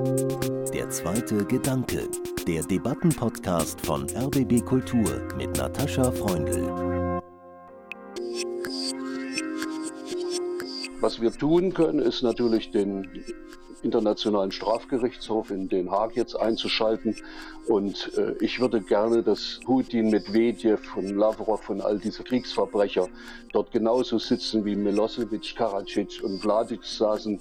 Der zweite Gedanke, der Debattenpodcast von RBB Kultur mit Natascha Freundl. Was wir tun können, ist natürlich den Internationalen Strafgerichtshof in Den Haag jetzt einzuschalten. Und äh, ich würde gerne, dass Putin, Medvedev und Lavrov und all diese Kriegsverbrecher dort genauso sitzen wie Milosevic, Karadzic und Vladic saßen.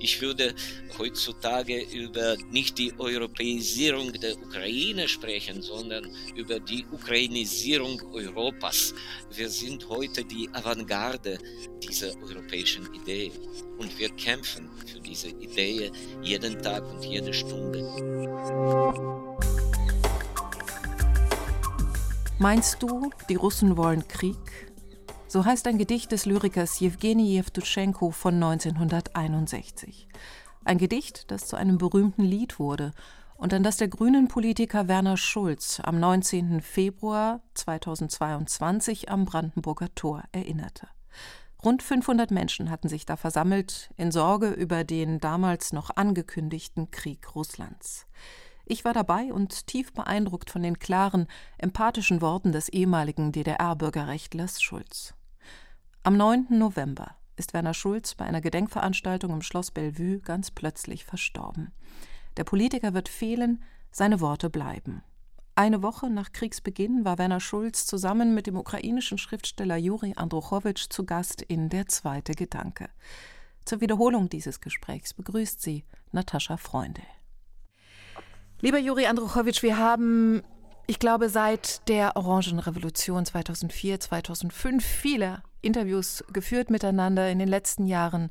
Ich würde heutzutage über nicht die Europäisierung der Ukraine sprechen, sondern über die Ukrainisierung Europas. Wir sind heute die Avantgarde dieser europäischen Idee und wir kämpfen für diese Idee jeden Tag und jede Stunde. Meinst du, die Russen wollen Krieg? So heißt ein Gedicht des Lyrikers Jewgeni Jewtuschenko von 1961. Ein Gedicht, das zu einem berühmten Lied wurde und an das der grünen Politiker Werner Schulz am 19. Februar 2022 am Brandenburger Tor erinnerte. Rund 500 Menschen hatten sich da versammelt in Sorge über den damals noch angekündigten Krieg Russlands. Ich war dabei und tief beeindruckt von den klaren, empathischen Worten des ehemaligen DDR-Bürgerrechtlers Schulz. Am 9. November ist Werner Schulz bei einer Gedenkveranstaltung im Schloss Bellevue ganz plötzlich verstorben. Der Politiker wird fehlen, seine Worte bleiben. Eine Woche nach Kriegsbeginn war Werner Schulz zusammen mit dem ukrainischen Schriftsteller Juri Andruchowitsch zu Gast in Der zweite Gedanke. Zur Wiederholung dieses Gesprächs begrüßt sie Natascha Freunde. Lieber Juri Andruchowitsch, wir haben, ich glaube, seit der Orangenrevolution 2004, 2005 viele Interviews geführt miteinander, in den letzten Jahren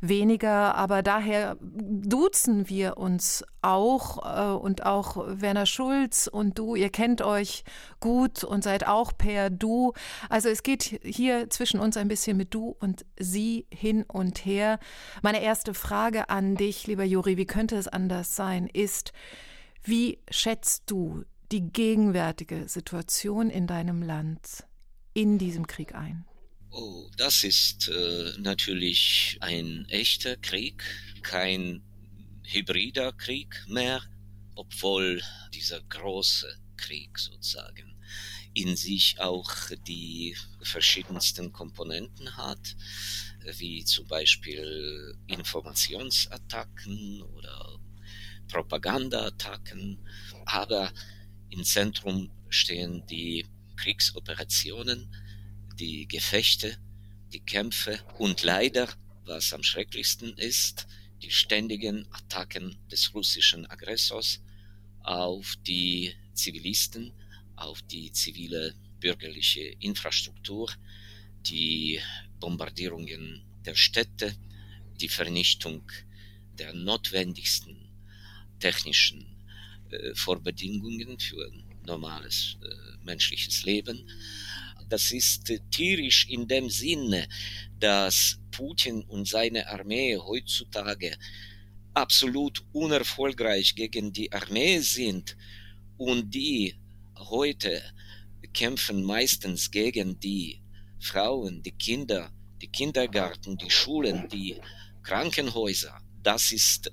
weniger, aber daher duzen wir uns auch äh, und auch Werner Schulz und du, ihr kennt euch gut und seid auch per Du. Also es geht hier zwischen uns ein bisschen mit Du und Sie hin und her. Meine erste Frage an dich, lieber Juri, wie könnte es anders sein, ist, wie schätzt du die gegenwärtige Situation in deinem Land in diesem Krieg ein? Oh, das ist äh, natürlich ein echter Krieg, kein hybrider Krieg mehr, obwohl dieser große Krieg sozusagen in sich auch die verschiedensten Komponenten hat, wie zum Beispiel Informationsattacken oder Propagandaattacken, aber im Zentrum stehen die Kriegsoperationen, die Gefechte, die Kämpfe und leider, was am schrecklichsten ist, die ständigen Attacken des russischen Aggressors auf die Zivilisten, auf die zivile bürgerliche Infrastruktur, die Bombardierungen der Städte, die Vernichtung der notwendigsten technischen äh, Vorbedingungen für ein normales äh, menschliches Leben. Das ist äh, tierisch in dem Sinne, dass Putin und seine Armee heutzutage absolut unerfolgreich gegen die Armee sind und die heute kämpfen meistens gegen die Frauen, die Kinder, die Kindergarten, die Schulen, die Krankenhäuser. Das ist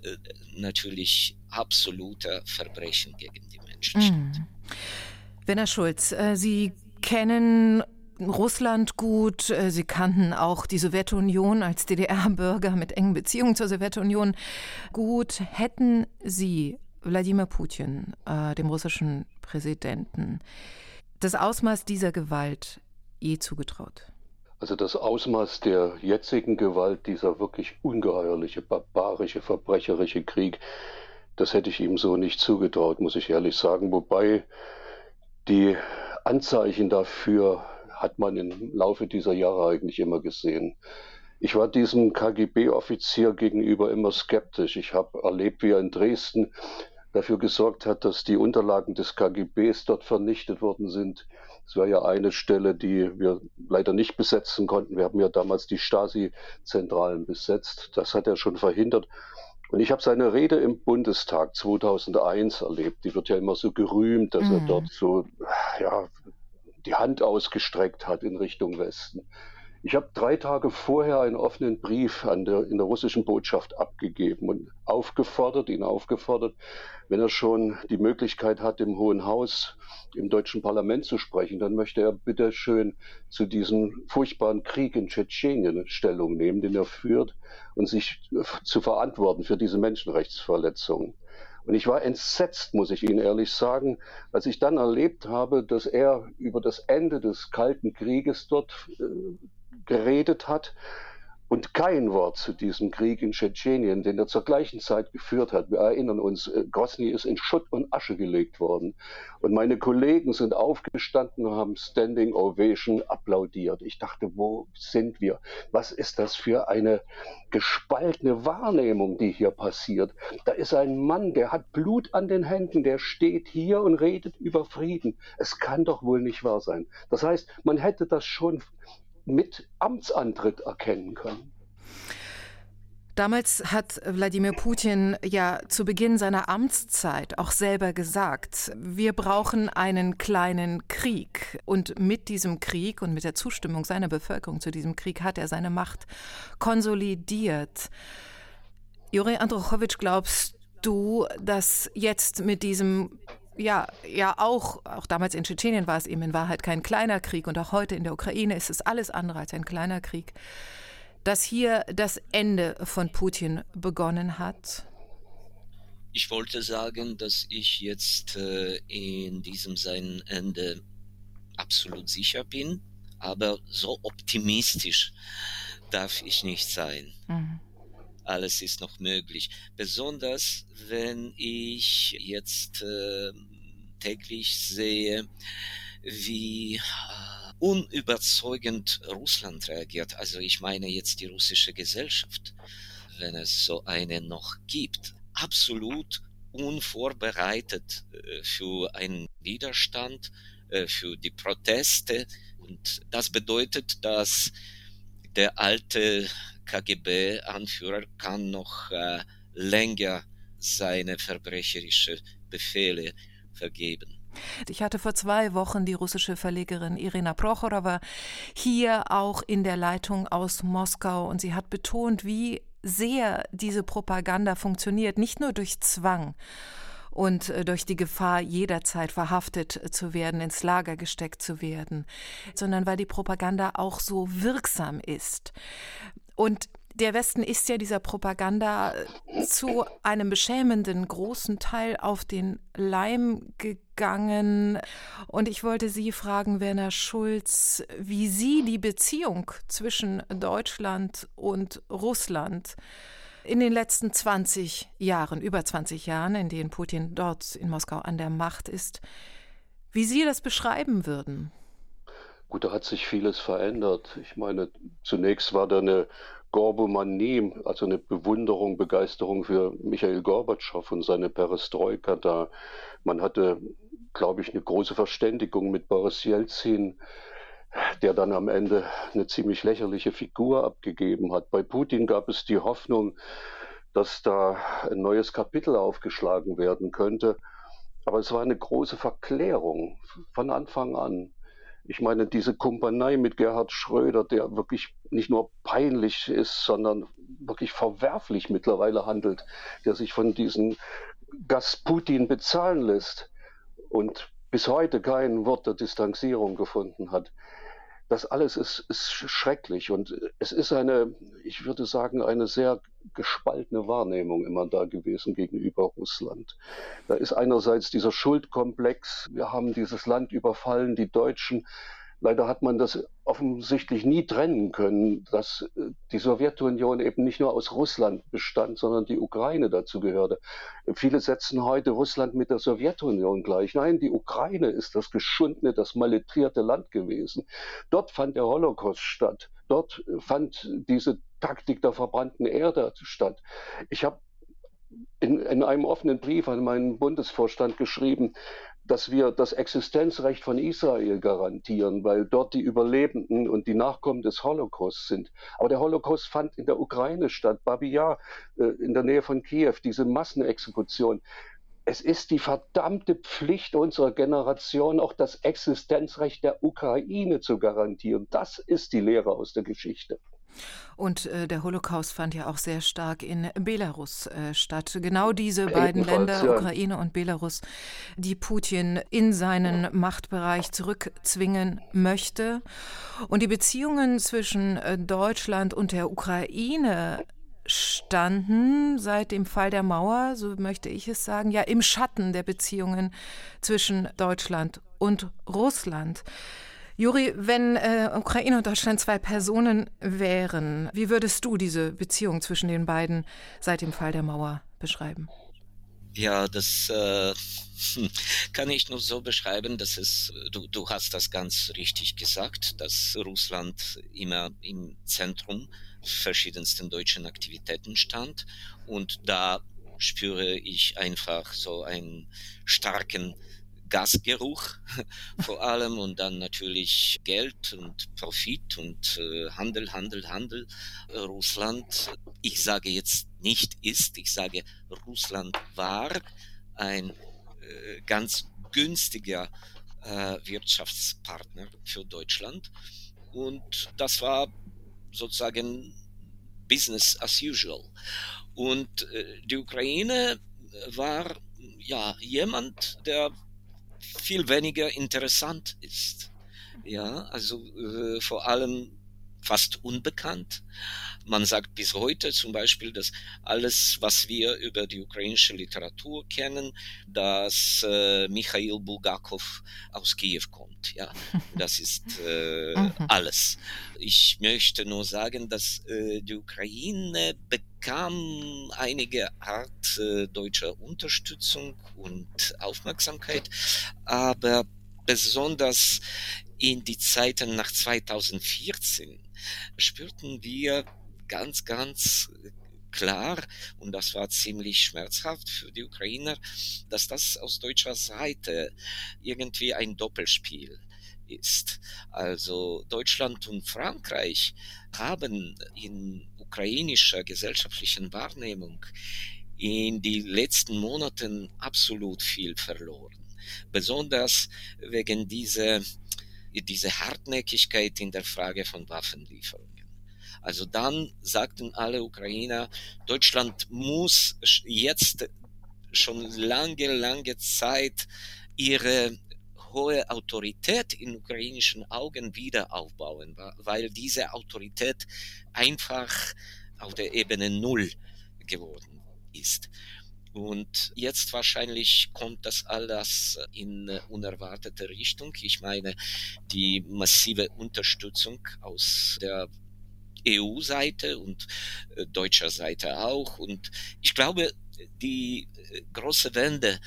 natürlich absoluter Verbrechen gegen die Menschlichkeit. Mhm. Werner Schulz, äh, Sie kennen Russland gut. Äh, Sie kannten auch die Sowjetunion als DDR-Bürger mit engen Beziehungen zur Sowjetunion gut. Hätten Sie Wladimir Putin, äh, dem russischen Präsidenten, das Ausmaß dieser Gewalt je zugetraut? Also das Ausmaß der jetzigen Gewalt, dieser wirklich ungeheuerliche, barbarische, verbrecherische Krieg, das hätte ich ihm so nicht zugetraut, muss ich ehrlich sagen. Wobei die Anzeichen dafür hat man im Laufe dieser Jahre eigentlich immer gesehen. Ich war diesem KGB-Offizier gegenüber immer skeptisch. Ich habe erlebt, wie er in Dresden dafür gesorgt hat, dass die Unterlagen des KGBs dort vernichtet worden sind. Das war ja eine Stelle, die wir leider nicht besetzen konnten. Wir haben ja damals die Stasi-Zentralen besetzt. Das hat er schon verhindert. Und ich habe seine Rede im Bundestag 2001 erlebt. Die wird ja immer so gerühmt, dass mhm. er dort so ja, die Hand ausgestreckt hat in Richtung Westen. Ich habe drei Tage vorher einen offenen Brief an der, in der russischen Botschaft abgegeben und aufgefordert, ihn aufgefordert, wenn er schon die Möglichkeit hat, im Hohen Haus, im deutschen Parlament zu sprechen, dann möchte er bitte schön zu diesem furchtbaren Krieg in Tschetschenien Stellung nehmen, den er führt und sich zu verantworten für diese Menschenrechtsverletzungen. Und ich war entsetzt, muss ich Ihnen ehrlich sagen, als ich dann erlebt habe, dass er über das Ende des Kalten Krieges dort äh, geredet hat und kein Wort zu diesem Krieg in Tschetschenien, den er zur gleichen Zeit geführt hat. Wir erinnern uns, äh, Grosny ist in Schutt und Asche gelegt worden. Und meine Kollegen sind aufgestanden und haben Standing Ovation applaudiert. Ich dachte, wo sind wir? Was ist das für eine gespaltene Wahrnehmung, die hier passiert? Da ist ein Mann, der hat Blut an den Händen, der steht hier und redet über Frieden. Es kann doch wohl nicht wahr sein. Das heißt, man hätte das schon mit Amtsantritt erkennen können. Damals hat Wladimir Putin ja zu Beginn seiner Amtszeit auch selber gesagt, wir brauchen einen kleinen Krieg. Und mit diesem Krieg und mit der Zustimmung seiner Bevölkerung zu diesem Krieg hat er seine Macht konsolidiert. Juri Androchowitsch, glaubst du, dass jetzt mit diesem ja, ja auch, auch damals in Tschetschenien war es eben in Wahrheit kein kleiner Krieg und auch heute in der Ukraine ist es alles andere als ein kleiner Krieg, dass hier das Ende von Putin begonnen hat? Ich wollte sagen, dass ich jetzt äh, in diesem sein Ende absolut sicher bin, aber so optimistisch darf ich nicht sein. Mhm alles ist noch möglich. Besonders wenn ich jetzt äh, täglich sehe, wie äh, unüberzeugend Russland reagiert. Also ich meine jetzt die russische Gesellschaft, wenn es so eine noch gibt. Absolut unvorbereitet äh, für einen Widerstand, äh, für die Proteste. Und das bedeutet, dass der alte KGB-Anführer kann noch äh, länger seine verbrecherische Befehle vergeben. Ich hatte vor zwei Wochen die russische Verlegerin Irina Prochorowa hier auch in der Leitung aus Moskau und sie hat betont, wie sehr diese Propaganda funktioniert, nicht nur durch Zwang und äh, durch die Gefahr, jederzeit verhaftet zu werden, ins Lager gesteckt zu werden, sondern weil die Propaganda auch so wirksam ist. Und der Westen ist ja dieser Propaganda zu einem beschämenden großen Teil auf den Leim gegangen. Und ich wollte Sie fragen, Werner Schulz, wie Sie die Beziehung zwischen Deutschland und Russland in den letzten 20 Jahren, über 20 Jahren, in denen Putin dort in Moskau an der Macht ist, wie Sie das beschreiben würden. Gut, da hat sich vieles verändert. Ich meine, zunächst war da eine Gorbomanie, also eine Bewunderung, Begeisterung für Michael Gorbatschow und seine Perestroika da. Man hatte, glaube ich, eine große Verständigung mit Boris Jelzin, der dann am Ende eine ziemlich lächerliche Figur abgegeben hat. Bei Putin gab es die Hoffnung, dass da ein neues Kapitel aufgeschlagen werden könnte. Aber es war eine große Verklärung von Anfang an. Ich meine, diese Kumpanei mit Gerhard Schröder, der wirklich nicht nur peinlich ist, sondern wirklich verwerflich mittlerweile handelt, der sich von diesem Gasputin bezahlen lässt und bis heute kein Wort der Distanzierung gefunden hat das alles ist, ist schrecklich und es ist eine, ich würde sagen, eine sehr gespaltene Wahrnehmung immer da gewesen gegenüber Russland. Da ist einerseits dieser Schuldkomplex, wir haben dieses Land überfallen, die Deutschen Leider hat man das offensichtlich nie trennen können, dass äh, die Sowjetunion eben nicht nur aus Russland bestand, sondern die Ukraine dazu gehörte. Viele setzen heute Russland mit der Sowjetunion gleich. Nein, die Ukraine ist das geschundene, das maletrierte Land gewesen. Dort fand der Holocaust statt. Dort fand diese Taktik der verbrannten Erde statt. Ich habe in, in, einem offenen Brief an meinen Bundesvorstand geschrieben, dass wir das Existenzrecht von Israel garantieren, weil dort die Überlebenden und die Nachkommen des Holocaust sind. Aber der Holocaust fand in der Ukraine statt, Babi Yar, äh, in der Nähe von Kiew, diese Massenexekution. es ist die verdammte Pflicht unserer Generation, auch das Existenzrecht der Ukraine zu garantieren. Das ist die Lehre aus der Geschichte. Und äh, der Holocaust fand ja auch sehr stark in Belarus äh, statt. Genau diese beiden Länder, ja. Ukraine und Belarus, die Putin in seinen Machtbereich zurückzwingen möchte. Und die Beziehungen zwischen äh, Deutschland und der Ukraine standen seit dem Fall der Mauer, so möchte ich es sagen, ja im Schatten der Beziehungen zwischen Deutschland und Russland. Juri, wenn äh, Ukraine und Deutschland zwei Personen wären, wie würdest du diese Beziehung zwischen den beiden seit dem Fall der Mauer beschreiben? Ja, das äh, kann ich nur so beschreiben, dass es, du, du hast das ganz richtig gesagt, dass Russland immer im Zentrum verschiedensten deutschen Aktivitäten stand und da spüre ich einfach so einen starken Gasgeruch vor allem und dann natürlich Geld und Profit und äh, Handel, Handel, Handel. Russland, ich sage jetzt nicht ist, ich sage Russland war ein äh, ganz günstiger äh, Wirtschaftspartner für Deutschland und das war sozusagen Business as usual. Und äh, die Ukraine war ja jemand, der viel weniger interessant ist. Ja, also äh, vor allem fast unbekannt. Man sagt bis heute zum Beispiel, dass alles, was wir über die ukrainische Literatur kennen, dass äh, Michail Bulgakov aus Kiew kommt. Ja, das ist äh, mhm. alles. Ich möchte nur sagen, dass äh, die Ukraine bekam einige Art äh, deutscher Unterstützung und Aufmerksamkeit, aber besonders in die Zeiten nach 2014 spürten wir ganz, ganz klar, und das war ziemlich schmerzhaft für die Ukrainer, dass das aus deutscher Seite irgendwie ein Doppelspiel ist. Also Deutschland und Frankreich haben in ukrainischer gesellschaftlichen Wahrnehmung in die letzten Monaten absolut viel verloren. Besonders wegen dieser diese Hartnäckigkeit in der Frage von Waffenlieferungen. Also dann sagten alle Ukrainer, Deutschland muss jetzt schon lange, lange Zeit ihre hohe Autorität in ukrainischen Augen wieder aufbauen, weil diese Autorität einfach auf der Ebene Null geworden ist. Und jetzt wahrscheinlich kommt das alles in unerwartete Richtung. Ich meine, die massive Unterstützung aus der EU-Seite und äh, deutscher Seite auch. Und ich glaube, die äh, große Wende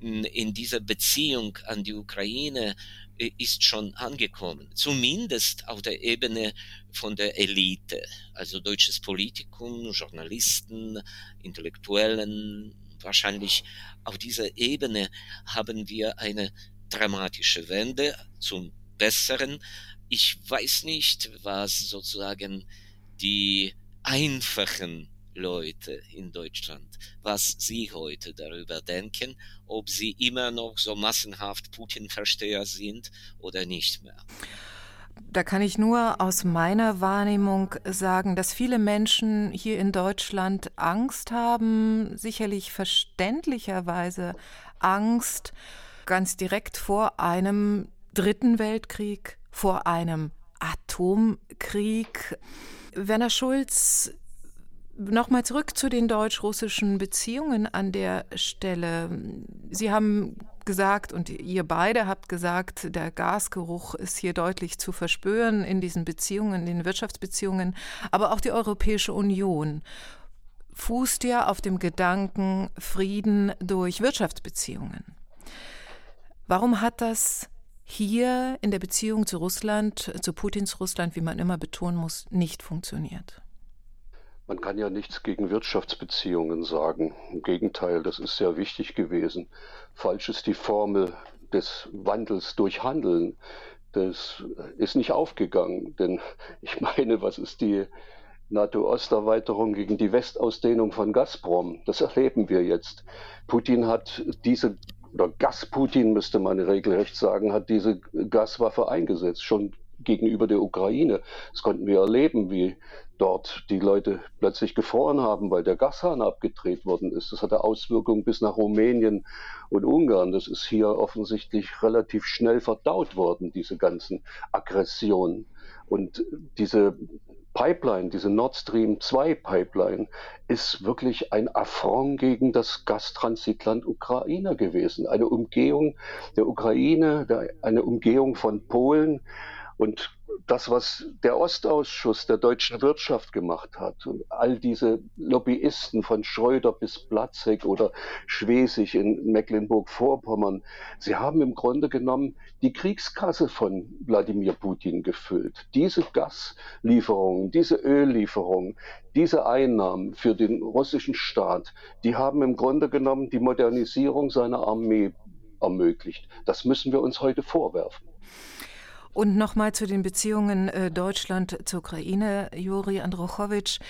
in dieser Beziehung an die Ukraine äh, ist schon angekommen, zumindest auf der Ebene von der Elite, also deutsches Politikum, Journalisten, Intellektuellen, wahrscheinlich auf dieser Ebene haben wir eine dramatische Wende zum Besseren. Ich weiß nicht, was sozusagen die einfachen Leute in Deutschland, was sie heute darüber denken, ob sie immer noch so massenhaft Putin-Versteher sind oder nicht mehr. Da kann ich nur aus meiner Wahrnehmung sagen, dass viele Menschen hier in Deutschland Angst haben, sicherlich verständlicherweise Angst ganz direkt vor einem dritten Weltkrieg, vor einem Atomkrieg. Werner Schulz Nochmal zurück zu den deutsch-russischen Beziehungen an der Stelle. Sie haben gesagt und ihr beide habt gesagt, der Gasgeruch ist hier deutlich zu verspüren in diesen Beziehungen, in den Wirtschaftsbeziehungen, aber auch die Europäische Union fußt ja auf dem Gedanken Frieden durch Wirtschaftsbeziehungen. Warum hat das hier in der Beziehung zu Russland, zu Putins Russland, wie man immer betonen muss, nicht funktioniert? Man kann ja nichts gegen Wirtschaftsbeziehungen sagen. Im Gegenteil, das ist sehr wichtig gewesen. Falsch ist die Formel des Wandels durch Handeln. Das ist nicht aufgegangen. Denn ich meine, was ist die NATO-Osterweiterung gegen die Westausdehnung von Gazprom. Das erleben wir jetzt. Putin hat diese, oder Gas-Putin müsste man regelrecht sagen, hat diese Gaswaffe eingesetzt, schon gegenüber der Ukraine. Das konnten wir erleben, wie dort die Leute plötzlich gefroren haben, weil der Gashahn abgedreht worden ist. Das hatte Auswirkungen bis nach Rumänien und Ungarn. Das ist hier offensichtlich relativ schnell verdaut worden, diese ganzen Aggressionen. Und diese Pipeline, diese Nord Stream 2 Pipeline, ist wirklich ein Affront gegen das Gastransitland Ukraine gewesen. Eine Umgehung der Ukraine, eine Umgehung von Polen, und das, was der Ostausschuss der deutschen Wirtschaft gemacht hat und all diese Lobbyisten von Schröder bis Platzek oder Schwesig in Mecklenburg-Vorpommern, sie haben im Grunde genommen die Kriegskasse von Wladimir Putin gefüllt. Diese Gaslieferungen, diese Öllieferungen, diese Einnahmen für den russischen Staat, die haben im Grunde genommen die Modernisierung seiner Armee ermöglicht. Das müssen wir uns heute vorwerfen. Und nochmal zu den Beziehungen äh, Deutschland zur Ukraine, Juri Androchowitsch.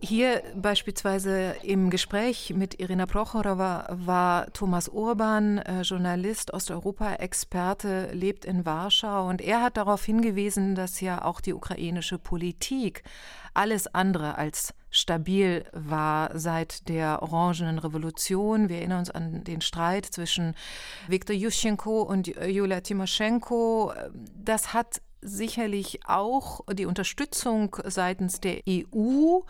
Hier beispielsweise im Gespräch mit Irina Prochorowa war Thomas Urban, äh, Journalist, Osteuropa-Experte, lebt in Warschau und er hat darauf hingewiesen, dass ja auch die ukrainische Politik alles andere als stabil war seit der Orangenen Revolution. Wir erinnern uns an den Streit zwischen Viktor Yushchenko und Julia Timoschenko. Das hat sicherlich auch die Unterstützung seitens der EU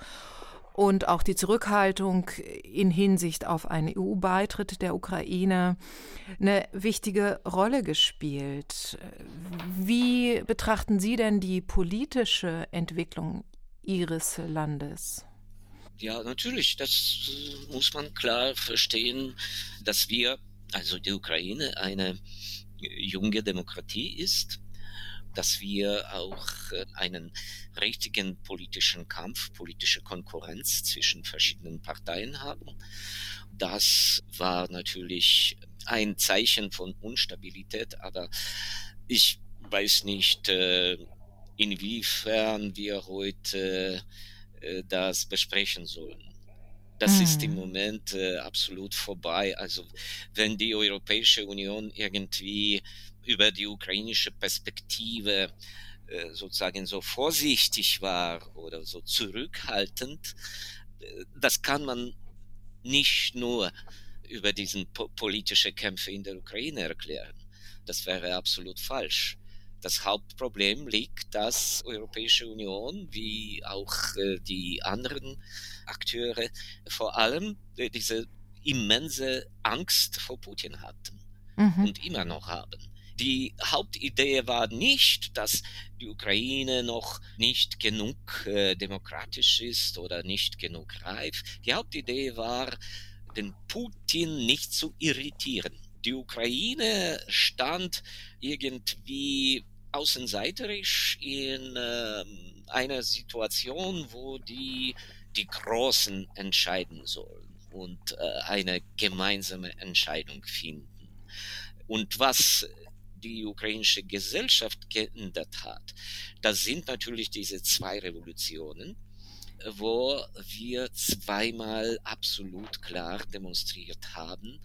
und auch die Zurückhaltung in Hinsicht auf einen EU-Beitritt der Ukraine eine wichtige Rolle gespielt. Wie betrachten Sie denn die politische Entwicklung Ihres Landes? Ja, natürlich, das muss man klar verstehen, dass wir, also die Ukraine, eine junge Demokratie ist, dass wir auch einen richtigen politischen Kampf, politische Konkurrenz zwischen verschiedenen Parteien haben. Das war natürlich ein Zeichen von Unstabilität, aber ich weiß nicht, äh, inwiefern wir heute äh, das besprechen sollen. Das hm. ist im Moment äh, absolut vorbei. Also wenn die Europäische Union irgendwie über die ukrainische Perspektive äh, sozusagen so vorsichtig war oder so zurückhaltend, äh, das kann man nicht nur über diesen po politische Kämpfe in der Ukraine erklären. Das wäre absolut falsch. Das Hauptproblem liegt, dass Europäische Union wie auch äh, die anderen Akteure vor allem diese immense Angst vor Putin hatten mhm. und immer noch haben. Die Hauptidee war nicht, dass die Ukraine noch nicht genug äh, demokratisch ist oder nicht genug reif. Die Hauptidee war, den Putin nicht zu irritieren die Ukraine stand irgendwie außenseiterisch in äh, einer Situation, wo die die Großen entscheiden sollen und äh, eine gemeinsame Entscheidung finden. Und was die ukrainische Gesellschaft geändert hat, das sind natürlich diese zwei Revolutionen, wo wir zweimal absolut klar demonstriert haben,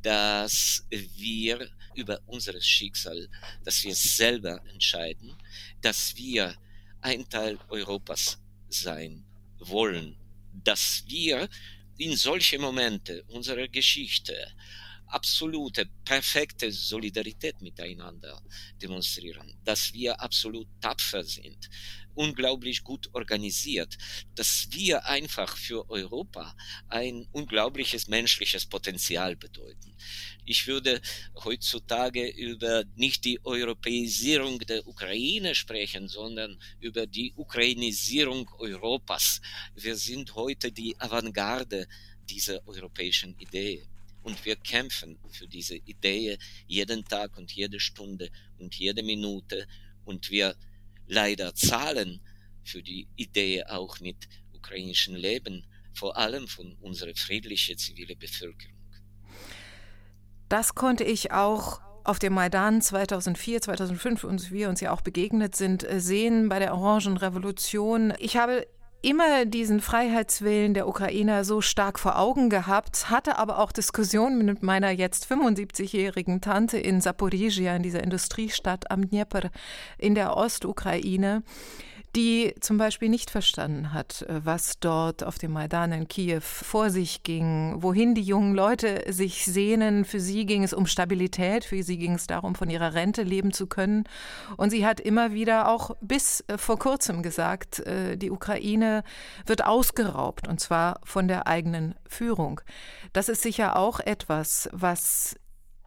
dass wir über unser Schicksal, dass wir selber entscheiden, dass wir ein Teil Europas sein wollen, dass wir in solche Momente unserer Geschichte absolute, perfekte Solidarität miteinander demonstrieren, dass wir absolut tapfer sind, unglaublich gut organisiert, dass wir einfach für Europa ein unglaubliches menschliches Potenzial bedeuten. Ich würde heutzutage über nicht die Europäisierung der Ukraine sprechen, sondern über die Ukrainisierung Europas. Wir sind heute die Avantgarde dieser europäischen Idee. Und wir kämpfen für diese Idee jeden Tag und jede Stunde und jede Minute. Und wir leider zahlen für die Idee auch mit ukrainischen Leben, vor allem von unserer friedlichen zivilen Bevölkerung. Das konnte ich auch auf dem Maidan 2004, 2005, und wir uns ja auch begegnet sind, äh, sehen bei der Orangenrevolution. Ich habe immer diesen Freiheitswillen der Ukrainer so stark vor Augen gehabt, hatte aber auch Diskussionen mit meiner jetzt 75-jährigen Tante in Saporizhia, in dieser Industriestadt am Dnieper in der Ostukraine die zum Beispiel nicht verstanden hat, äh, was dort auf dem Maidan in Kiew vor sich ging, wohin die jungen Leute sich sehnen. Für sie ging es um Stabilität, für sie ging es darum, von ihrer Rente leben zu können. Und sie hat immer wieder auch bis äh, vor kurzem gesagt, äh, die Ukraine wird ausgeraubt, und zwar von der eigenen Führung. Das ist sicher auch etwas, was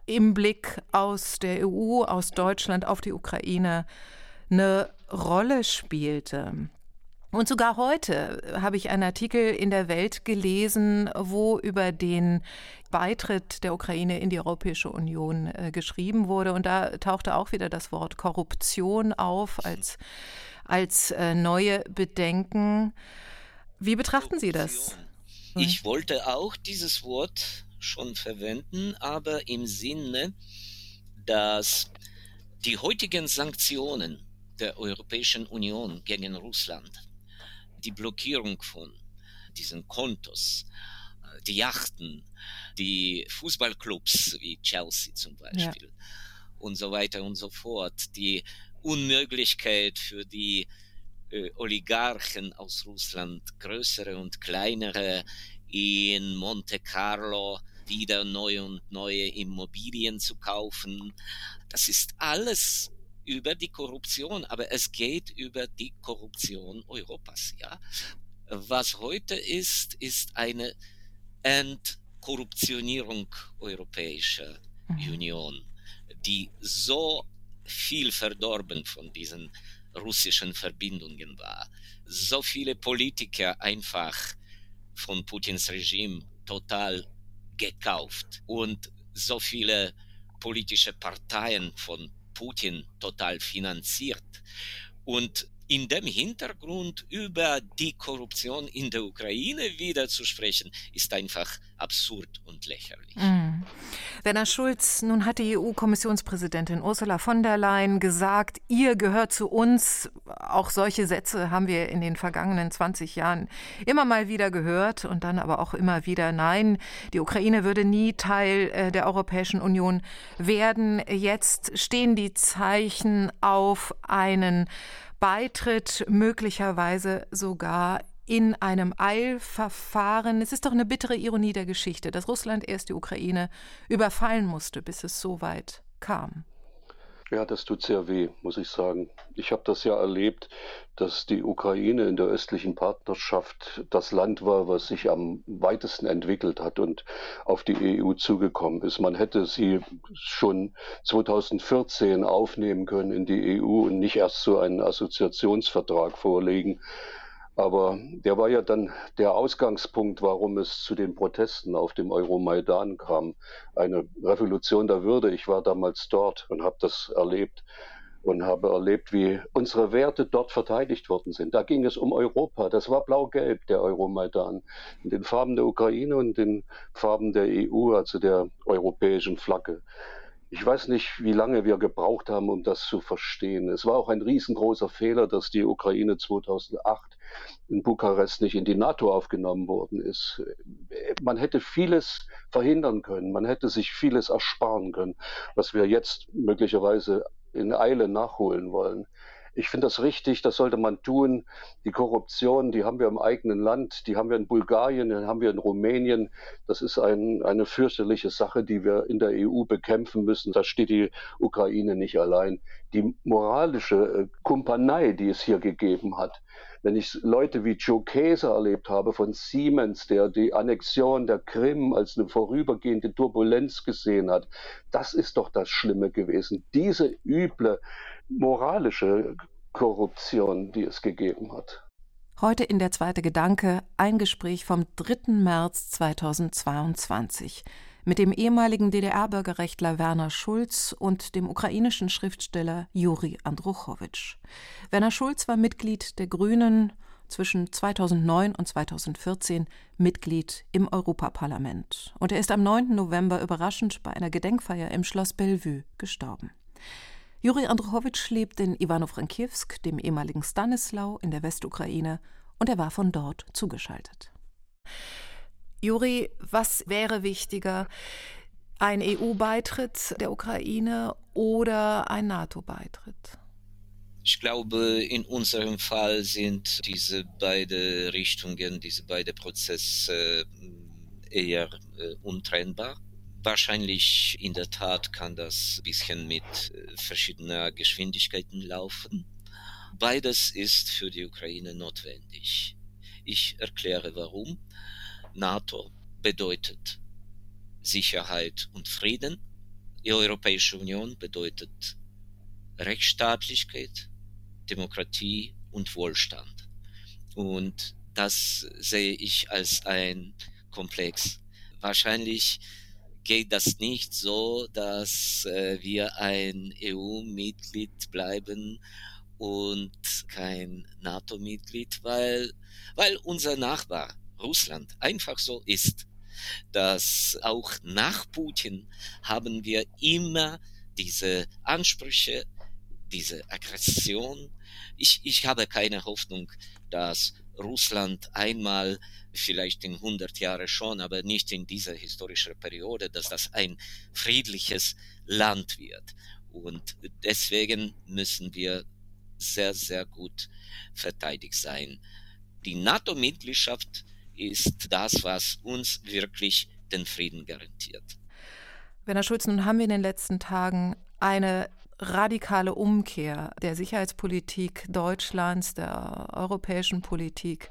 im Blick aus der EU, aus Deutschland auf die Ukraine eine Rolle spielte. Und sogar heute habe ich einen Artikel in der Welt gelesen, wo über den Beitritt der Ukraine in die Europäische Union äh, geschrieben wurde. Und da tauchte auch wieder das Wort Korruption auf als, als äh, neue Bedenken. Wie betrachten Sie das? Ich wollte auch dieses Wort schon verwenden, aber im Sinne, dass die heutigen Sanktionen der Europäischen Union gegen Russland, die Blockierung von diesen Kontos, äh, die Yachten, die Fußballclubs wie Chelsea zum Beispiel ja. und so weiter und so fort, die Unmöglichkeit für die äh, Oligarchen aus Russland, größere und kleinere, in Monte Carlo wieder neue und neue Immobilien zu kaufen. Das ist alles über die Korruption, aber es geht über die Korruption Europas, ja. Was heute ist, ist eine Entkorruptionierung Europäischer mhm. Union, die so viel verdorben von diesen russischen Verbindungen war. So viele Politiker einfach von Putins Regime total gekauft und so viele politische Parteien von Putin total finanziert. Und in dem Hintergrund über die Korruption in der Ukraine wieder zu sprechen, ist einfach absurd und lächerlich. Mhm. Werner Schulz, nun hat die EU-Kommissionspräsidentin Ursula von der Leyen gesagt, ihr gehört zu uns. Auch solche Sätze haben wir in den vergangenen 20 Jahren immer mal wieder gehört und dann aber auch immer wieder, nein, die Ukraine würde nie Teil äh, der Europäischen Union werden. Jetzt stehen die Zeichen auf einen Beitritt möglicherweise sogar in einem Eilverfahren. Es ist doch eine bittere Ironie der Geschichte, dass Russland erst die Ukraine überfallen musste, bis es so weit kam. Ja, das tut sehr weh, muss ich sagen. Ich habe das ja erlebt, dass die Ukraine in der östlichen Partnerschaft das Land war, was sich am weitesten entwickelt hat und auf die EU zugekommen ist. Man hätte sie schon 2014 aufnehmen können in die EU und nicht erst so einen Assoziationsvertrag vorlegen. Aber der war ja dann der Ausgangspunkt, warum es zu den Protesten auf dem Euromaidan kam. Eine Revolution der Würde. Ich war damals dort und habe das erlebt und habe erlebt, wie unsere Werte dort verteidigt worden sind. Da ging es um Europa. Das war blau-gelb, der Euromaidan. In den Farben der Ukraine und den Farben der EU, also der europäischen Flagge. Ich weiß nicht, wie lange wir gebraucht haben, um das zu verstehen. Es war auch ein riesengroßer Fehler, dass die Ukraine 2008 in Bukarest nicht in die NATO aufgenommen worden ist. Man hätte vieles verhindern können, man hätte sich vieles ersparen können, was wir jetzt möglicherweise in Eile nachholen wollen. Ich finde das richtig, das sollte man tun. Die Korruption, die haben wir im eigenen Land, die haben wir in Bulgarien, die haben wir in Rumänien. Das ist ein, eine fürchterliche Sache, die wir in der EU bekämpfen müssen. Da steht die Ukraine nicht allein. Die moralische äh, Kumpanei, die es hier gegeben hat, wenn ich Leute wie Joe Käser erlebt habe von Siemens, der die Annexion der Krim als eine vorübergehende Turbulenz gesehen hat, das ist doch das Schlimme gewesen. Diese üble moralische Korruption, die es gegeben hat. Heute in der zweite Gedanke ein Gespräch vom 3. März 2022 mit dem ehemaligen DDR-Bürgerrechtler Werner Schulz und dem ukrainischen Schriftsteller Juri Andruchowitsch. Werner Schulz war Mitglied der Grünen, zwischen 2009 und 2014 Mitglied im Europaparlament. Und er ist am 9. November überraschend bei einer Gedenkfeier im Schloss Bellevue gestorben. Juri Andruchowitsch lebt in Ivano-Frankivsk, dem ehemaligen Stanislau in der Westukraine und er war von dort zugeschaltet. Juri, was wäre wichtiger, ein EU-Beitritt der Ukraine oder ein NATO-Beitritt? Ich glaube, in unserem Fall sind diese beiden Richtungen, diese beiden Prozesse äh, eher äh, untrennbar. Wahrscheinlich in der Tat kann das ein bisschen mit äh, verschiedener Geschwindigkeiten laufen. Beides ist für die Ukraine notwendig. Ich erkläre warum. NATO bedeutet Sicherheit und Frieden. Die Europäische Union bedeutet Rechtsstaatlichkeit, Demokratie und Wohlstand. Und das sehe ich als ein Komplex. Wahrscheinlich geht das nicht so, dass äh, wir ein EU-Mitglied bleiben und kein NATO-Mitglied, weil, weil unser Nachbar Russland einfach so ist, dass auch nach Putin haben wir immer diese Ansprüche, diese Aggression. Ich, ich habe keine Hoffnung, dass Russland einmal, vielleicht in 100 Jahren schon, aber nicht in dieser historischen Periode, dass das ein friedliches Land wird. Und deswegen müssen wir sehr, sehr gut verteidigt sein. Die NATO-Mitgliedschaft ist das, was uns wirklich den Frieden garantiert. Werner Schulz, nun haben wir in den letzten Tagen eine radikale Umkehr der Sicherheitspolitik Deutschlands, der europäischen Politik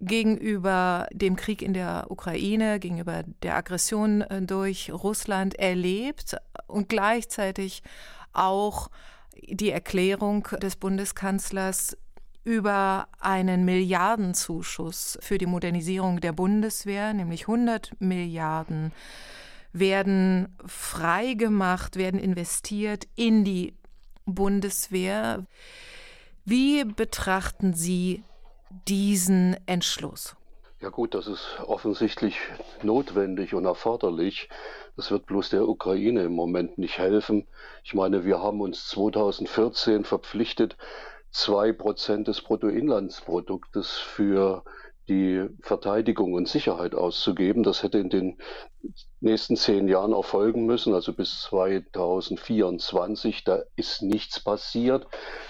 gegenüber dem Krieg in der Ukraine, gegenüber der Aggression äh, durch Russland erlebt und gleichzeitig auch die Erklärung des Bundeskanzlers über einen Milliardenzuschuss für die Modernisierung der Bundeswehr, nämlich 100 Milliarden, werden freigemacht, werden investiert in die Bundeswehr. Wie betrachten Sie diesen Entschluss? Ja gut, das ist offensichtlich notwendig und erforderlich. Das wird bloß der Ukraine im Moment nicht helfen. Ich meine, wir haben uns 2014 verpflichtet, zwei Prozent des Bruttoinlandsproduktes für die Verteidigung und Sicherheit auszugeben. Das hätte in den nächsten zehn Jahren erfolgen müssen, also bis 2024. Da ist nichts passiert.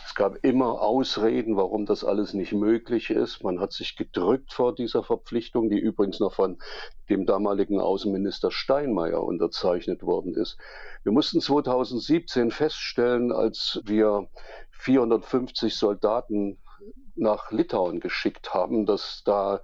Es gab immer Ausreden, warum das alles nicht möglich ist. Man hat sich gedrückt vor dieser Verpflichtung, die übrigens noch von dem damaligen Außenminister Steinmeier unterzeichnet worden ist. Wir mussten 2017 feststellen, als wir 450 Soldaten nach Litauen geschickt haben, dass da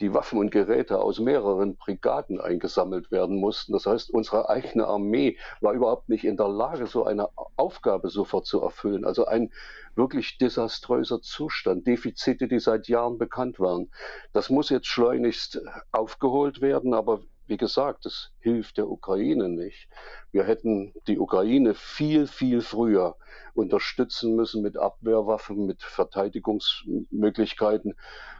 die Waffen und Geräte aus mehreren Brigaden eingesammelt werden mussten. Das heißt, unsere eigene Armee war überhaupt nicht in der Lage, so eine Aufgabe sofort zu erfüllen. Also ein wirklich desaströser Zustand, Defizite, die seit Jahren bekannt waren. Das muss jetzt schleunigst aufgeholt werden, aber wie gesagt, es hilft der Ukraine nicht. Wir hätten die Ukraine viel, viel früher unterstützen müssen mit Abwehrwaffen, mit Verteidigungsmöglichkeiten.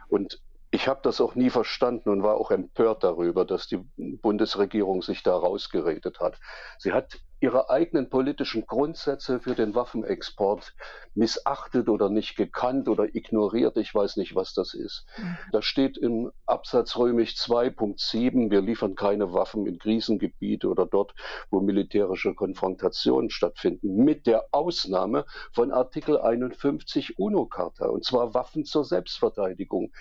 Und ich habe das auch nie verstanden und war auch empört darüber, dass die Bundesregierung sich da rausgeredet hat. Sie hat ihre eigenen politischen Grundsätze für den Waffenexport missachtet oder nicht gekannt oder ignoriert. Ich weiß nicht, was das ist. Mhm. Da steht im Absatz römisch 2.7, wir liefern keine Waffen in Krisengebiete oder dort, wo militärische Konfrontationen stattfinden, mit der Ausnahme von Artikel 51 UNO-Charta, und zwar Waffen zur Selbstverteidigung.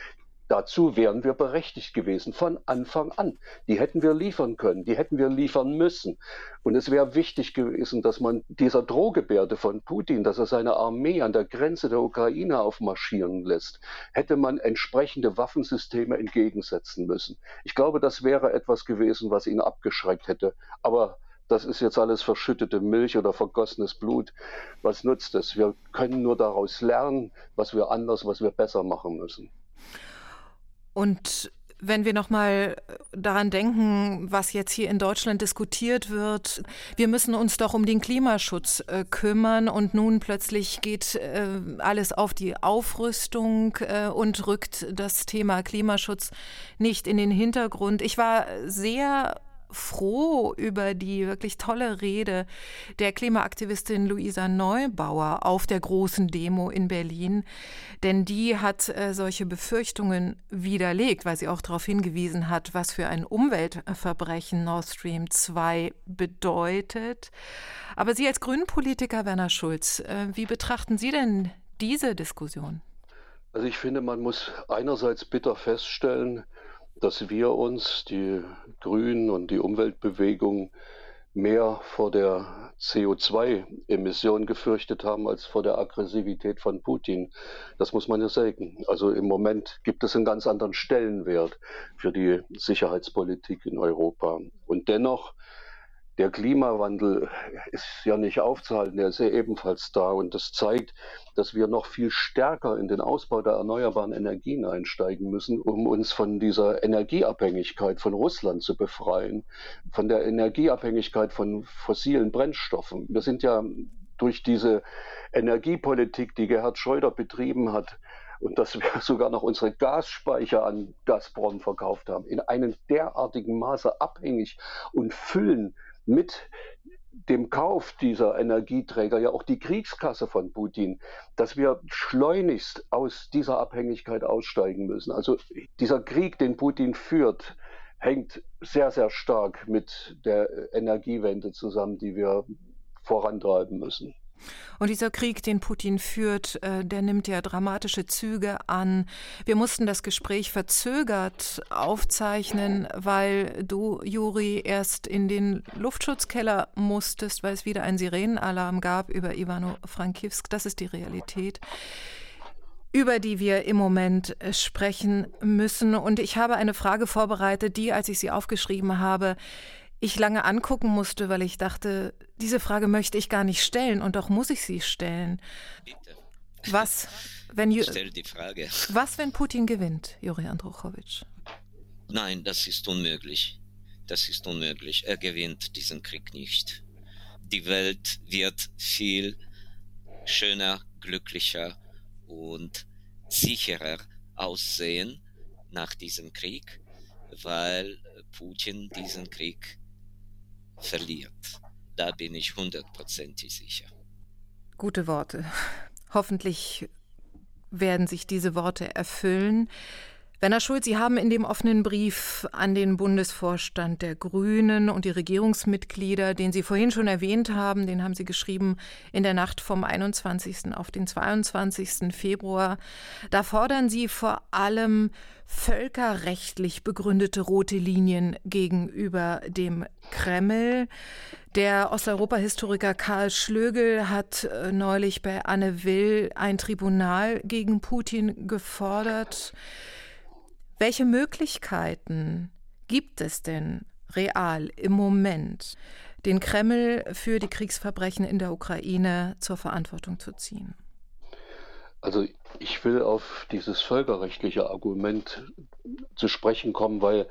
Dazu wären wir berechtigt gewesen von Anfang an. Die hätten wir liefern können, die hätten wir liefern müssen. Und es wäre wichtig gewesen, dass man dieser Drohgebärde von Putin, dass er seine Armee an der Grenze der Ukraine aufmarschieren lässt, hätte man entsprechende Waffensysteme entgegensetzen müssen. Ich glaube, das wäre etwas gewesen, was ihn abgeschreckt hätte. Aber das ist jetzt alles verschüttete Milch oder vergossenes Blut. Was nutzt es? Wir können nur daraus lernen, was wir anders, was wir besser machen müssen. Und wenn wir noch mal daran denken, was jetzt hier in Deutschland diskutiert wird, wir müssen uns doch um den Klimaschutz äh, kümmern und nun plötzlich geht äh, alles auf die Aufrüstung äh, und rückt das Thema Klimaschutz nicht in den Hintergrund. Ich war sehr froh über die wirklich tolle Rede der Klimaaktivistin Luisa Neubauer auf der großen Demo in Berlin, denn die hat äh, solche Befürchtungen widerlegt, weil sie auch darauf hingewiesen hat, was für ein Umweltverbrechen Nord Stream 2 bedeutet. Aber Sie als Grünen-Politiker, Werner Schulz, äh, wie betrachten Sie denn diese Diskussion? Also ich finde, man muss einerseits bitter feststellen, dass wir uns, die Grünen und die Umweltbewegung, mehr vor der CO2-Emission gefürchtet haben als vor der Aggressivität von Putin. Das muss man ja sagen. Also im Moment gibt es einen ganz anderen Stellenwert für die Sicherheitspolitik in Europa. Und dennoch der Klimawandel ist ja nicht aufzuhalten, der ist ja ebenfalls da. Und das zeigt, dass wir noch viel stärker in den Ausbau der erneuerbaren Energien einsteigen müssen, um uns von dieser Energieabhängigkeit von Russland zu befreien, von der Energieabhängigkeit von fossilen Brennstoffen. Wir sind ja durch diese Energiepolitik, die Gerhard Schröder betrieben hat, und dass wir sogar noch unsere Gasspeicher an Gazprom verkauft haben, in einem derartigen Maße abhängig und füllen mit dem Kauf dieser Energieträger ja auch die Kriegskasse von Putin, dass wir schleunigst aus dieser Abhängigkeit aussteigen müssen. Also dieser Krieg, den Putin führt, hängt sehr, sehr stark mit der Energiewende zusammen, die wir vorantreiben müssen. Und dieser Krieg, den Putin führt, äh, der nimmt ja dramatische Züge an. Wir mussten das Gespräch verzögert aufzeichnen, weil du, Juri, erst in den Luftschutzkeller musstest, weil es wieder einen Sirenenalarm gab über Ivano-Frankivsk. Das ist die Realität über die wir im Moment äh, sprechen müssen. Und ich habe eine Frage vorbereitet, die, als ich sie aufgeschrieben habe, ich lange angucken musste, weil ich dachte, diese Frage möchte ich gar nicht stellen und doch muss ich sie stellen. Bitte. Was, wenn Stell die Frage. Was, wenn Putin gewinnt, Juri Andruchowitsch? Nein, das ist unmöglich. Das ist unmöglich. Er gewinnt diesen Krieg nicht. Die Welt wird viel schöner, glücklicher und sicherer aussehen nach diesem Krieg, weil Putin diesen Krieg verliert. Da bin ich hundertprozentig sicher. Gute Worte. Hoffentlich werden sich diese Worte erfüllen. Werner Schulz, Sie haben in dem offenen Brief an den Bundesvorstand der Grünen und die Regierungsmitglieder, den Sie vorhin schon erwähnt haben, den haben Sie geschrieben in der Nacht vom 21. auf den 22. Februar. Da fordern Sie vor allem völkerrechtlich begründete rote Linien gegenüber dem Kreml. Der Osteuropa-Historiker Karl Schlögel hat äh, neulich bei Anne Will ein Tribunal gegen Putin gefordert. Welche Möglichkeiten gibt es denn real im Moment, den Kreml für die Kriegsverbrechen in der Ukraine zur Verantwortung zu ziehen? Also ich will auf dieses völkerrechtliche Argument zu sprechen kommen, weil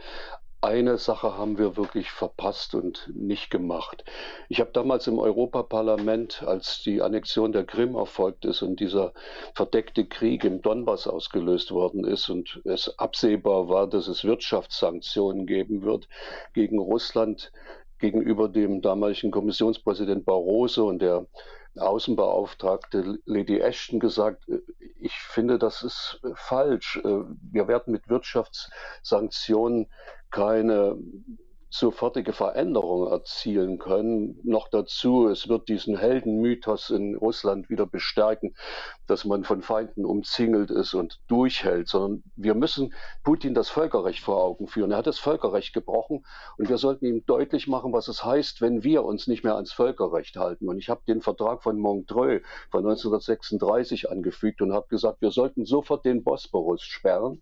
eine Sache haben wir wirklich verpasst und nicht gemacht. Ich habe damals im Europaparlament, als die Annexion der Krim erfolgt ist und dieser verdeckte Krieg im Donbass ausgelöst worden ist und es absehbar war, dass es Wirtschaftssanktionen geben wird gegen Russland gegenüber dem damaligen Kommissionspräsident Barroso und der Außenbeauftragte Lady Ashton gesagt, ich finde, das ist falsch. Wir werden mit Wirtschaftssanktionen keine sofortige Veränderung erzielen können. Noch dazu, es wird diesen Heldenmythos in Russland wieder bestärken, dass man von Feinden umzingelt ist und durchhält, sondern wir müssen Putin das Völkerrecht vor Augen führen. Er hat das Völkerrecht gebrochen und wir sollten ihm deutlich machen, was es heißt, wenn wir uns nicht mehr ans Völkerrecht halten. Und ich habe den Vertrag von Montreux von 1936 angefügt und habe gesagt, wir sollten sofort den Bosporus sperren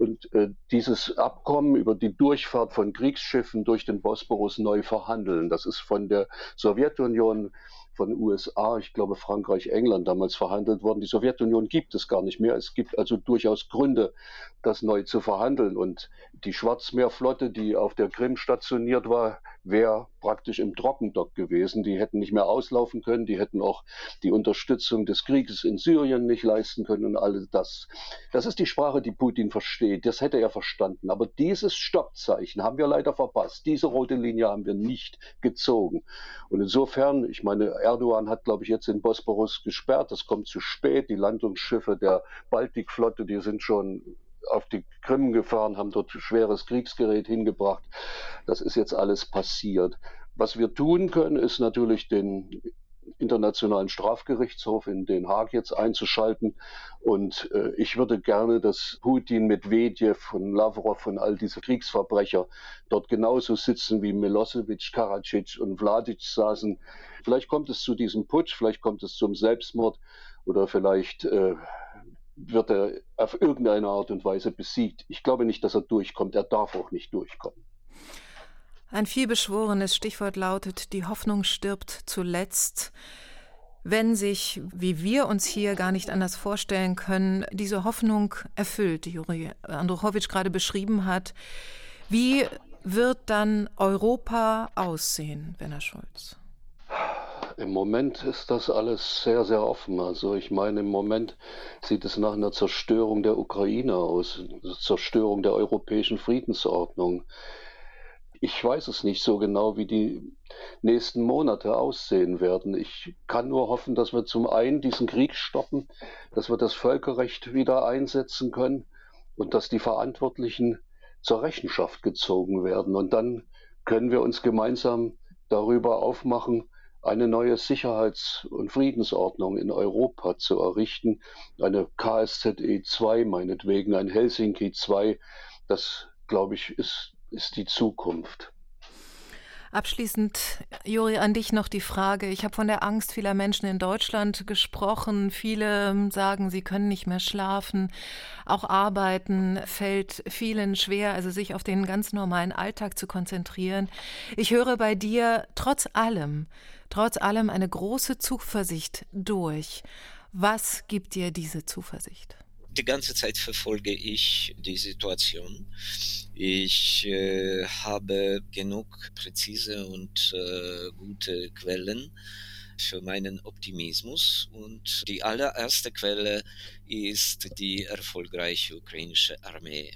und äh, dieses Abkommen über die Durchfahrt von Kriegsschiffen durch den Bosporus neu verhandeln. Das ist von der Sowjetunion, von USA, ich glaube Frankreich, England damals verhandelt worden. Die Sowjetunion gibt es gar nicht mehr. Es gibt also durchaus Gründe, das neu zu verhandeln. Und die Schwarzmeerflotte, die auf der Krim stationiert war, wäre praktisch im Trockendock gewesen. Die hätten nicht mehr auslaufen können, die hätten auch die Unterstützung des Krieges in Syrien nicht leisten können und alles das. Das ist die Sprache, die Putin versteht. Das hätte er verstanden. Aber dieses Stoppzeichen haben wir leider verpasst. Diese rote Linie haben wir nicht gezogen. Und insofern, ich meine, Erdogan hat, glaube ich, jetzt den Bosporus gesperrt. Das kommt zu spät. Die Landungsschiffe der Baltikflotte, die sind schon auf die Krim gefahren, haben dort schweres Kriegsgerät hingebracht. Das ist jetzt alles passiert. Was wir tun können, ist natürlich den Internationalen Strafgerichtshof in Den Haag jetzt einzuschalten. Und äh, ich würde gerne, dass Putin, Medvedev und Lavrov und all diese Kriegsverbrecher dort genauso sitzen wie Milosevic, Karadzic und Vladic saßen. Vielleicht kommt es zu diesem Putsch, vielleicht kommt es zum Selbstmord oder vielleicht äh, wird er auf irgendeine Art und Weise besiegt. Ich glaube nicht, dass er durchkommt. Er darf auch nicht durchkommen. Ein vielbeschworenes Stichwort lautet, die Hoffnung stirbt zuletzt. Wenn sich, wie wir uns hier gar nicht anders vorstellen können, diese Hoffnung erfüllt, die Juri Andruchowitsch gerade beschrieben hat, wie wird dann Europa aussehen, Werner Schulz? Im Moment ist das alles sehr, sehr offen. Also ich meine, im Moment sieht es nach einer Zerstörung der Ukraine aus, Zerstörung der europäischen Friedensordnung. Ich weiß es nicht so genau, wie die nächsten Monate aussehen werden. Ich kann nur hoffen, dass wir zum einen diesen Krieg stoppen, dass wir das Völkerrecht wieder einsetzen können und dass die Verantwortlichen zur Rechenschaft gezogen werden. Und dann können wir uns gemeinsam darüber aufmachen, eine neue Sicherheits- und Friedensordnung in Europa zu errichten, eine KSZE 2 meinetwegen, ein Helsinki 2, das, glaube ich, ist, ist die Zukunft. Abschließend, Juri, an dich noch die Frage. Ich habe von der Angst vieler Menschen in Deutschland gesprochen. Viele sagen, sie können nicht mehr schlafen. Auch arbeiten fällt vielen schwer, also sich auf den ganz normalen Alltag zu konzentrieren. Ich höre bei dir trotz allem, trotz allem eine große Zuversicht durch. Was gibt dir diese Zuversicht? Die ganze Zeit verfolge ich die Situation. Ich äh, habe genug präzise und äh, gute Quellen für meinen Optimismus. Und die allererste Quelle ist die erfolgreiche ukrainische Armee.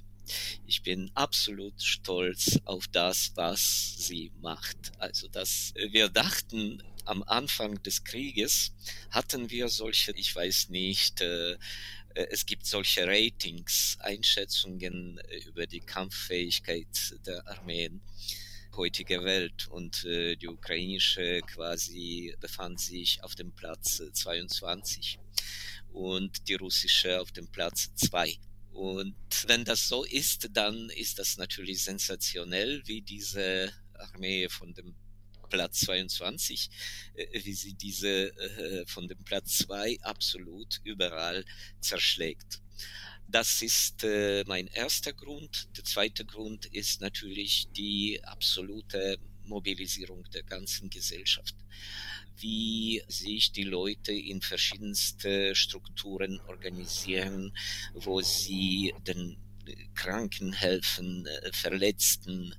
Ich bin absolut stolz auf das, was sie macht. Also, dass wir dachten, am Anfang des Krieges hatten wir solche, ich weiß nicht, äh, es gibt solche Ratings, Einschätzungen über die Kampffähigkeit der Armeen heutiger Welt und äh, die ukrainische quasi befand sich auf dem Platz 22 und die russische auf dem Platz 2. Und wenn das so ist, dann ist das natürlich sensationell, wie diese Armee von dem Platz 22, äh, wie sie diese äh, von dem Platz 2 absolut überall zerschlägt. Das ist äh, mein erster Grund. Der zweite Grund ist natürlich die absolute Mobilisierung der ganzen Gesellschaft wie sich die Leute in verschiedenste Strukturen organisieren, wo sie den Kranken helfen, äh, Verletzten,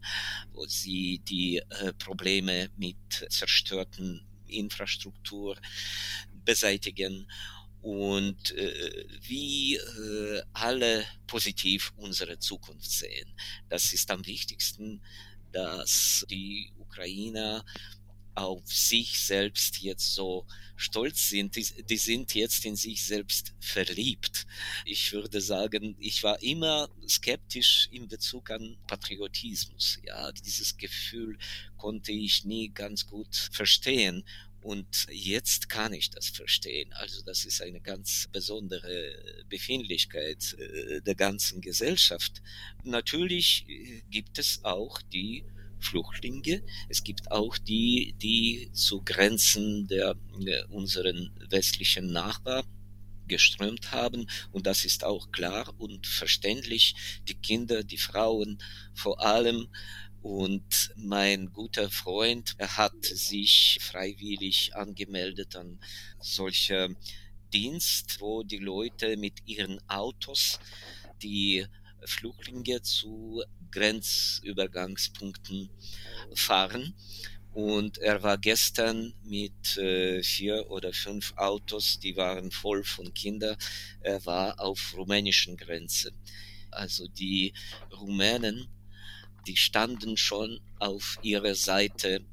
wo sie die äh, Probleme mit zerstörten Infrastruktur beseitigen und äh, wie äh, alle positiv unsere Zukunft sehen. Das ist am wichtigsten, dass die Ukrainer auf sich selbst jetzt so stolz sind, die, die, sind jetzt in sich selbst verliebt. Ich würde sagen, ich war immer skeptisch in Bezug an Patriotismus. Ja, dieses Gefühl konnte ich nie ganz gut verstehen. Und jetzt kann ich das verstehen. Also das ist eine ganz besondere Befindlichkeit äh, der ganzen Gesellschaft. Natürlich äh, gibt es auch die Flüchtlinge. Es gibt auch die, die zu Grenzen der, der unseren westlichen Nachbarn geströmt haben und das ist auch klar und verständlich. Die Kinder, die Frauen vor allem und mein guter Freund, er hat sich freiwillig angemeldet an solcher Dienst, wo die Leute mit ihren Autos die Flüchtlinge zu Grenzübergangspunkten fahren. Und er war gestern mit äh, vier oder fünf Autos, die waren voll von Kindern. Er war auf rumänischen Grenze. Also die Rumänen, die standen schon auf ihrer Seite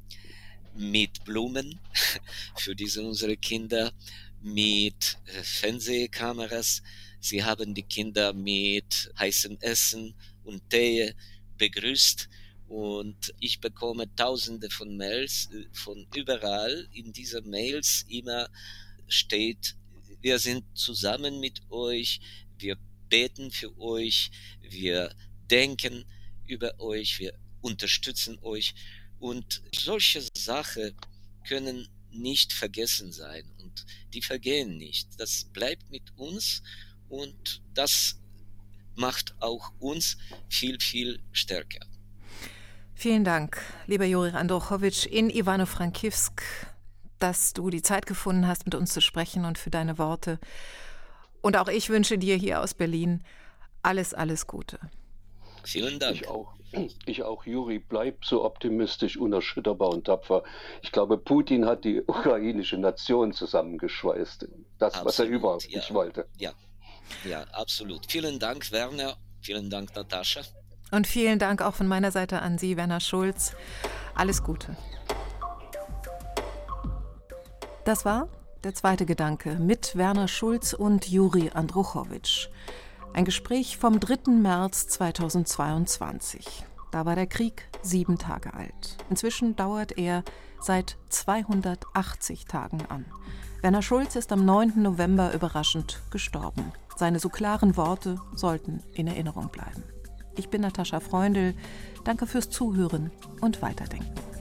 mit Blumen für diese unsere Kinder, mit äh, Fernsehkameras. Sie haben die Kinder mit heißem Essen und Tee begrüßt und ich bekomme tausende von Mails äh, von überall. In dieser Mails immer steht, wir sind zusammen mit euch, wir beten für euch, wir denken über euch, wir unterstützen euch. Und solche Sachen können nicht vergessen sein und die vergehen nicht. Das bleibt mit uns und das macht auch uns viel, viel stärker. Vielen Dank, lieber Juri Androchowitsch in Ivano-Frankivsk, dass du die Zeit gefunden hast, mit uns zu sprechen und für deine Worte. Und auch ich wünsche dir hier aus Berlin alles, alles Gute. Vielen Dank. Ich auch. Ich auch, Juri, bleib so optimistisch, unerschütterbar und tapfer. Ich glaube, Putin hat die ukrainische Nation zusammengeschweißt. Das, absolut, was er überhaupt ja. nicht wollte. Ja. Ja, absolut. Vielen Dank, Werner. Vielen Dank, Natascha. Und vielen Dank auch von meiner Seite an Sie, Werner Schulz. Alles Gute. Das war der zweite Gedanke mit Werner Schulz und Juri Andruchowitsch. Ein Gespräch vom 3. März 2022. Da war der Krieg sieben Tage alt. Inzwischen dauert er seit 280 Tagen an. Werner Schulz ist am 9. November überraschend gestorben. Seine so klaren Worte sollten in Erinnerung bleiben. Ich bin Natascha Freundl. Danke fürs Zuhören und Weiterdenken.